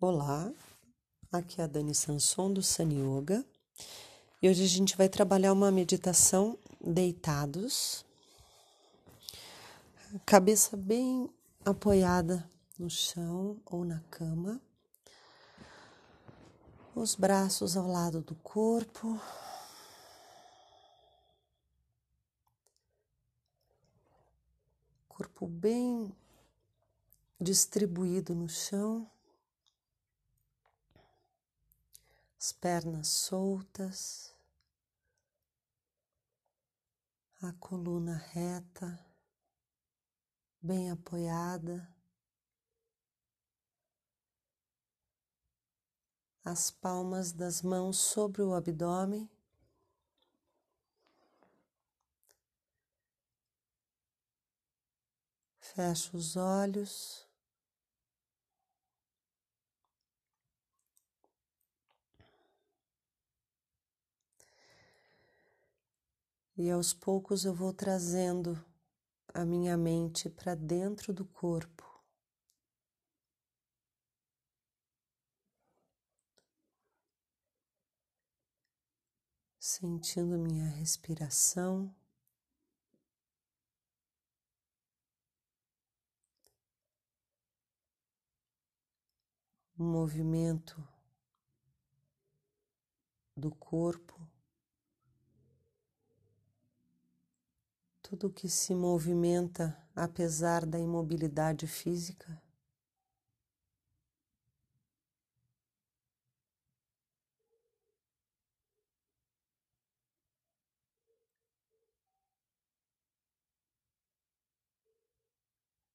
Olá, aqui é a Dani Sanson do Sun Yoga e hoje a gente vai trabalhar uma meditação deitados, cabeça bem apoiada no chão ou na cama, os braços ao lado do corpo. Corpo bem distribuído no chão. As pernas soltas, a coluna reta, bem apoiada, as palmas das mãos sobre o abdômen. Fecha os olhos. E aos poucos eu vou trazendo a minha mente para dentro do corpo. Sentindo minha respiração. Movimento do corpo. Tudo que se movimenta apesar da imobilidade física.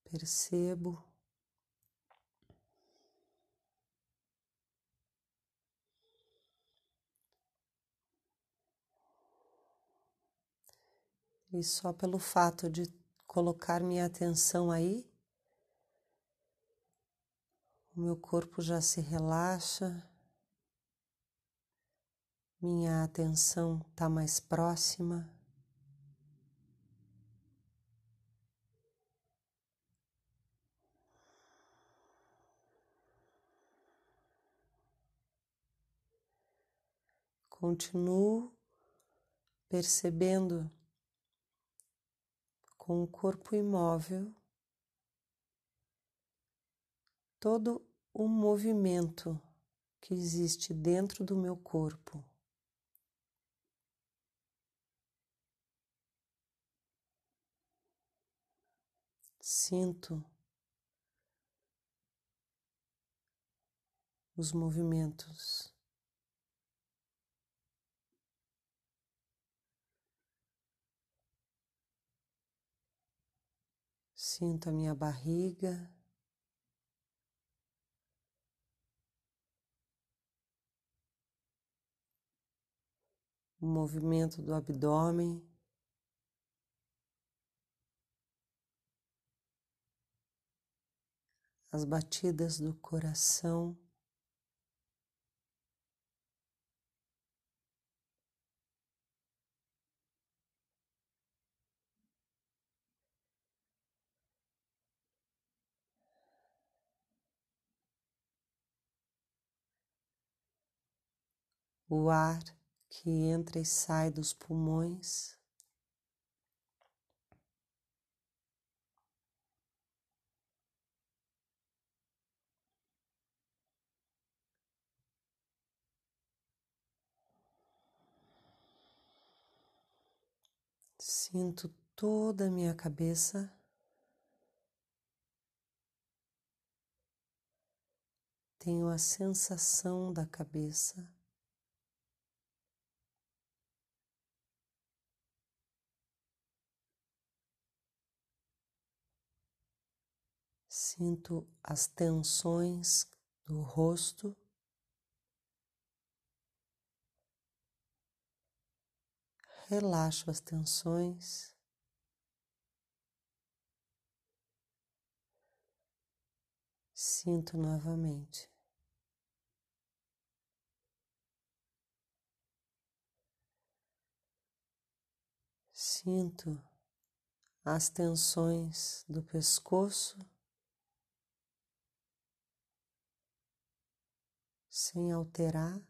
Percebo E só pelo fato de colocar minha atenção aí, o meu corpo já se relaxa, minha atenção está mais próxima. Continuo percebendo com o corpo imóvel, todo o movimento que existe dentro do meu corpo. Sinto os movimentos. Sinto a minha barriga. O movimento do abdômen. As batidas do coração. O ar que entra e sai dos pulmões. Sinto toda a minha cabeça. Tenho a sensação da cabeça. Sinto as tensões do rosto. Relaxo as tensões. Sinto novamente. Sinto as tensões do pescoço sem alterar,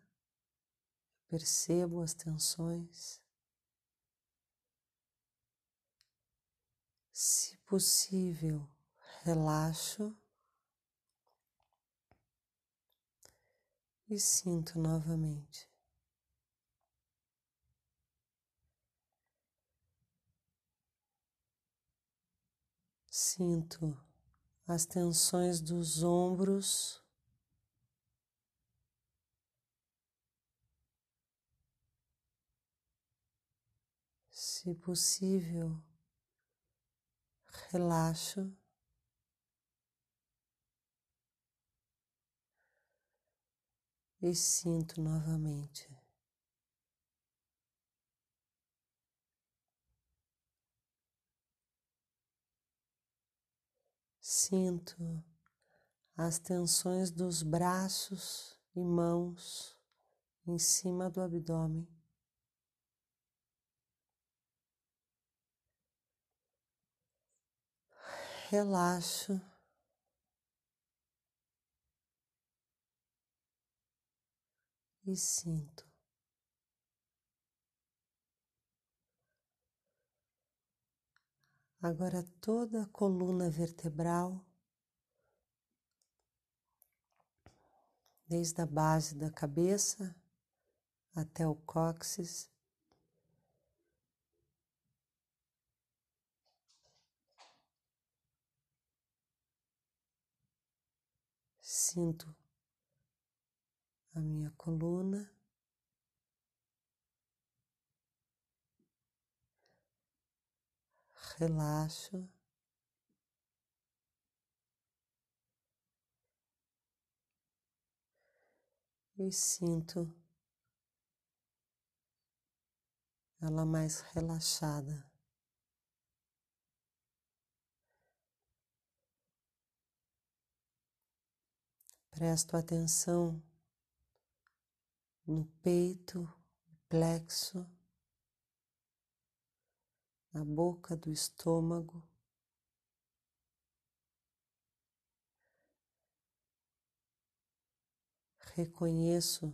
percebo as tensões. Se possível, relaxo e sinto novamente. Sinto as tensões dos ombros. Se possível, relaxo. E sinto novamente. Sinto as tensões dos braços e mãos em cima do abdômen. Relaxo. E sinto. Agora toda a coluna vertebral, desde a base da cabeça até o cóccix. Sinto a minha coluna. relaxo. E sinto ela mais relaxada. Presto atenção no peito, plexo na boca do estômago. Reconheço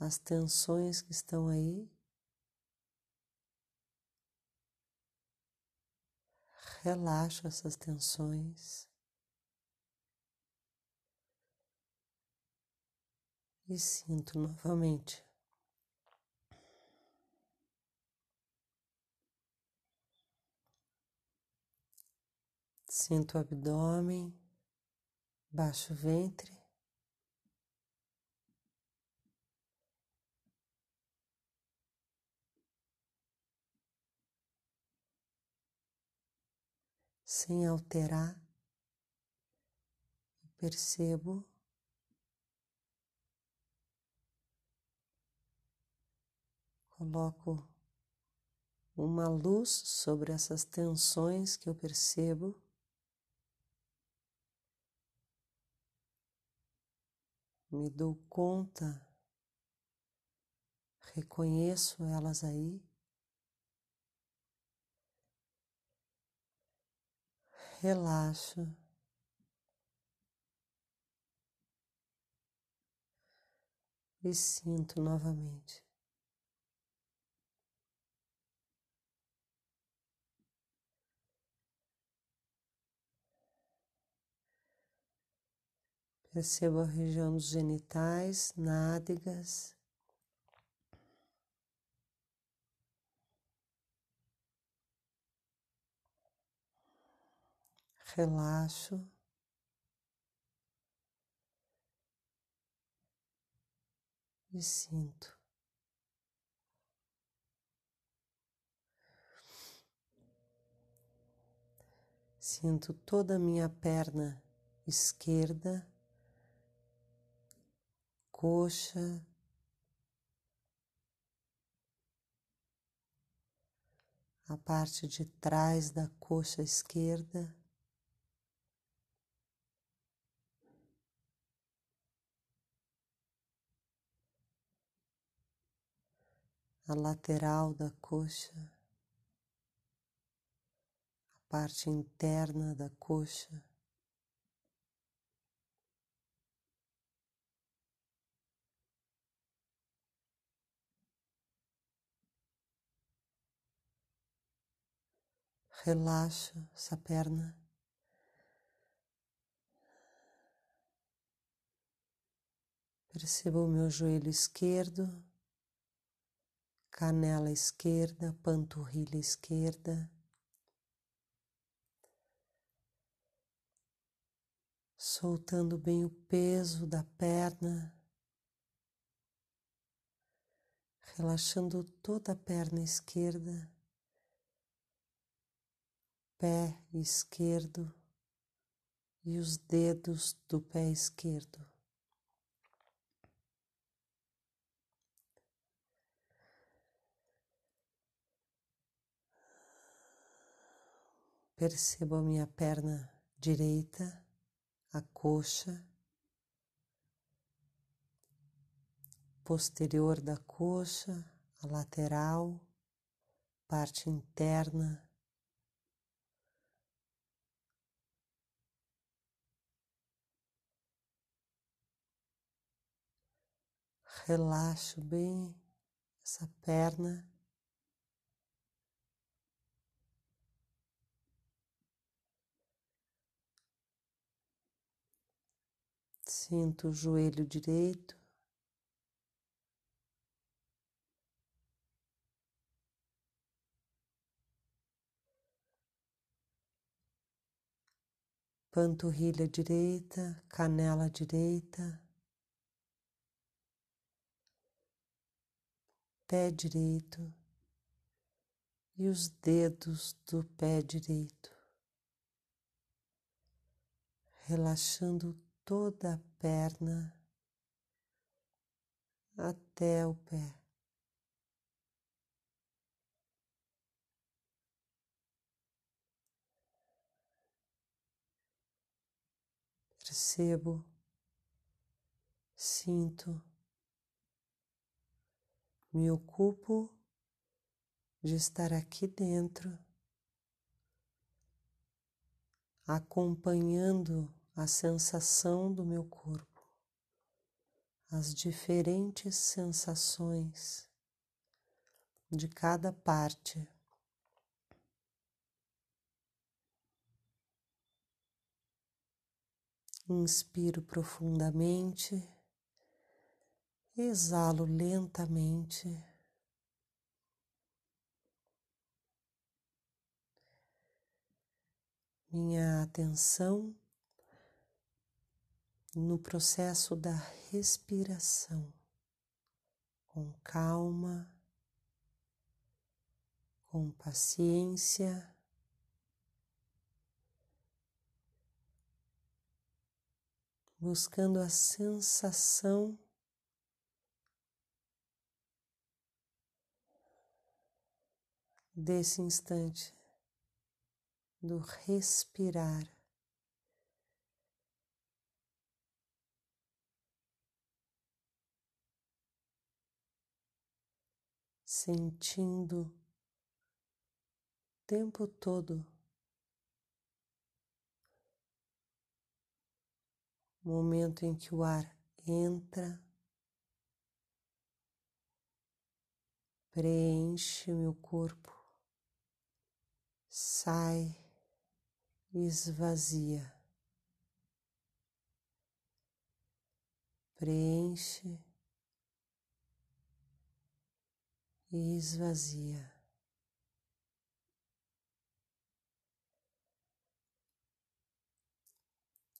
as tensões que estão aí. Relaxo essas tensões. E sinto novamente. Sinto o abdômen, baixo ventre. Sem alterar, percebo coloco uma luz sobre essas tensões que eu percebo. me dou conta, reconheço elas aí. Relaxo. E sinto novamente. Percebo a região dos genitais, nádegas. Relaxo. E sinto. Sinto toda a minha perna esquerda coxa, a parte de trás da coxa esquerda. A lateral da coxa, a parte interna da coxa. Relaxa essa perna. Perceba o meu joelho esquerdo, canela esquerda, panturrilha esquerda. Soltando bem o peso da perna, relaxando toda a perna esquerda, pé esquerdo e os dedos do pé esquerdo. Percebo a minha perna direita, a coxa, posterior da coxa, a lateral, parte interna. Relaxo bem essa perna. Sinto o joelho direito. Panturrilha direita, canela direita, pé direito e os dedos do pé direito, relaxando toda a perna até o pé. Percebo, sinto, me ocupo de estar aqui dentro, acompanhando a sensação do meu corpo, as diferentes sensações de cada parte. Inspiro profundamente, exalo lentamente. Minha atenção no processo da respiração, com calma, com paciência. Buscando a sensação desse instante do respirar. sentindo o tempo todo momento em que o ar entra, preenche meu corpo, sai, esvazia, preenche e esvazia.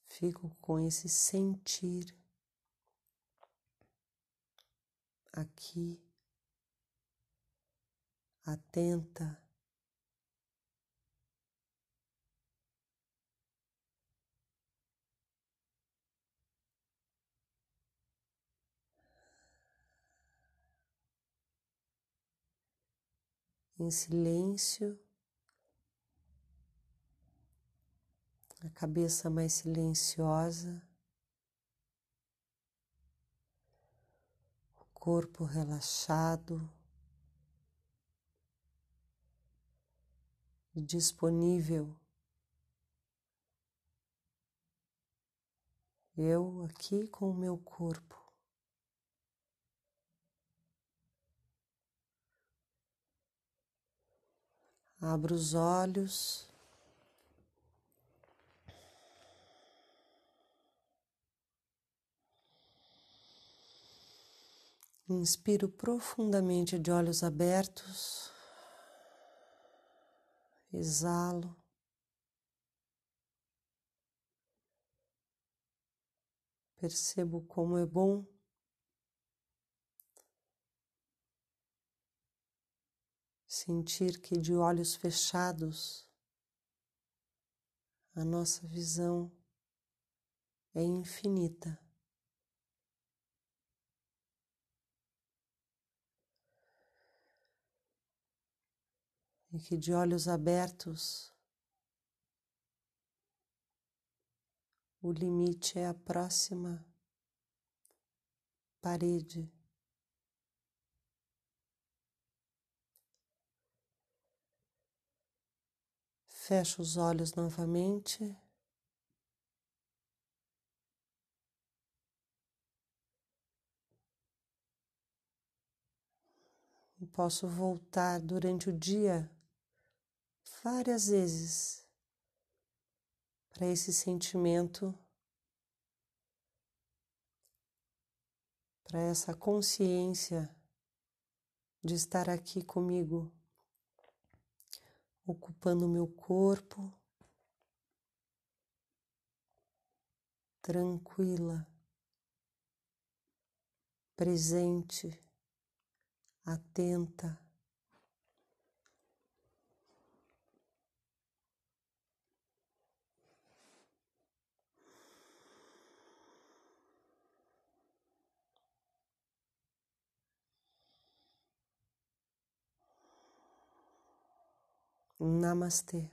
Fico com esse sentir aqui, atenta. Em silêncio, a cabeça mais silenciosa, o corpo relaxado e disponível. Eu aqui com o meu corpo. Abra os olhos. Inspiro profundamente de olhos abertos. Exalo. Percebo como é bom sentir que de olhos fechados a nossa visão é infinita. E que de olhos abertos o limite é a próxima parede. Fecho os olhos novamente. E posso voltar durante o dia várias vezes para esse sentimento, para essa consciência de estar aqui comigo ocupando meu corpo, tranquila, presente, atenta. Namastê.